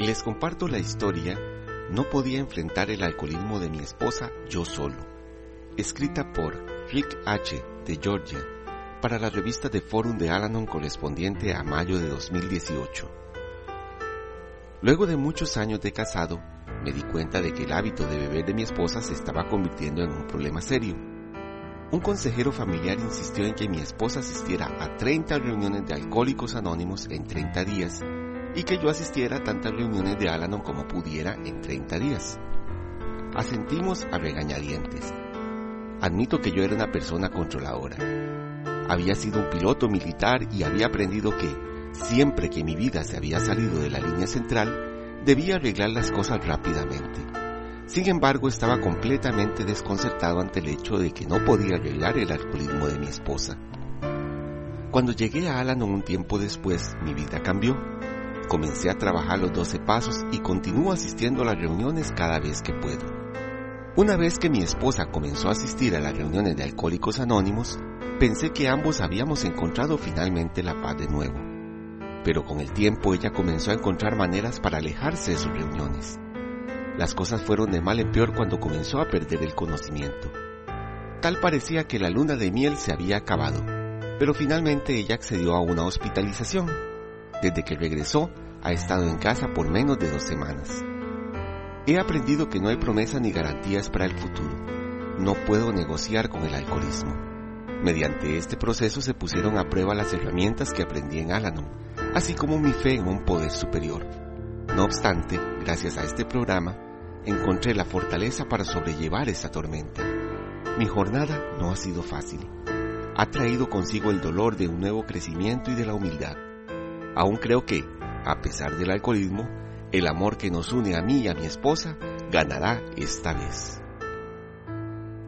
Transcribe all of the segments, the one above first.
Les comparto la historia No podía enfrentar el alcoholismo de mi esposa yo solo, escrita por Rick H. de Georgia para la revista de Forum de Alanon correspondiente a mayo de 2018. Luego de muchos años de casado, me di cuenta de que el hábito de beber de mi esposa se estaba convirtiendo en un problema serio. Un consejero familiar insistió en que mi esposa asistiera a 30 reuniones de alcohólicos anónimos en 30 días y que yo asistiera a tantas reuniones de Alanon como pudiera en 30 días. Asentimos a regañadientes. Admito que yo era una persona controladora. Había sido un piloto militar y había aprendido que, siempre que mi vida se había salido de la línea central, debía arreglar las cosas rápidamente. Sin embargo, estaba completamente desconcertado ante el hecho de que no podía arreglar el alcoholismo de mi esposa. Cuando llegué a Alanon un tiempo después, mi vida cambió. Comencé a trabajar los 12 pasos y continúo asistiendo a las reuniones cada vez que puedo. Una vez que mi esposa comenzó a asistir a las reuniones de Alcohólicos Anónimos, pensé que ambos habíamos encontrado finalmente la paz de nuevo. Pero con el tiempo ella comenzó a encontrar maneras para alejarse de sus reuniones. Las cosas fueron de mal en peor cuando comenzó a perder el conocimiento. Tal parecía que la luna de miel se había acabado, pero finalmente ella accedió a una hospitalización desde que regresó, ha estado en casa por menos de dos semanas. He aprendido que no hay promesas ni garantías para el futuro. No puedo negociar con el alcoholismo. Mediante este proceso se pusieron a prueba las herramientas que aprendí en Alanon, así como mi fe en un poder superior. No obstante, gracias a este programa, encontré la fortaleza para sobrellevar esta tormenta. Mi jornada no ha sido fácil. Ha traído consigo el dolor de un nuevo crecimiento y de la humildad. Aún creo que, a pesar del alcoholismo, el amor que nos une a mí y a mi esposa ganará esta vez.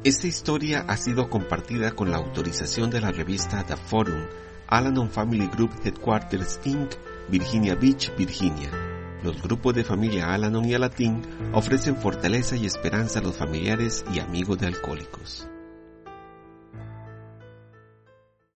Esta historia ha sido compartida con la autorización de la revista The Forum, Alanon Family Group Headquarters Inc., Virginia Beach, Virginia. Los grupos de familia Alanon y Alatín ofrecen fortaleza y esperanza a los familiares y amigos de alcohólicos.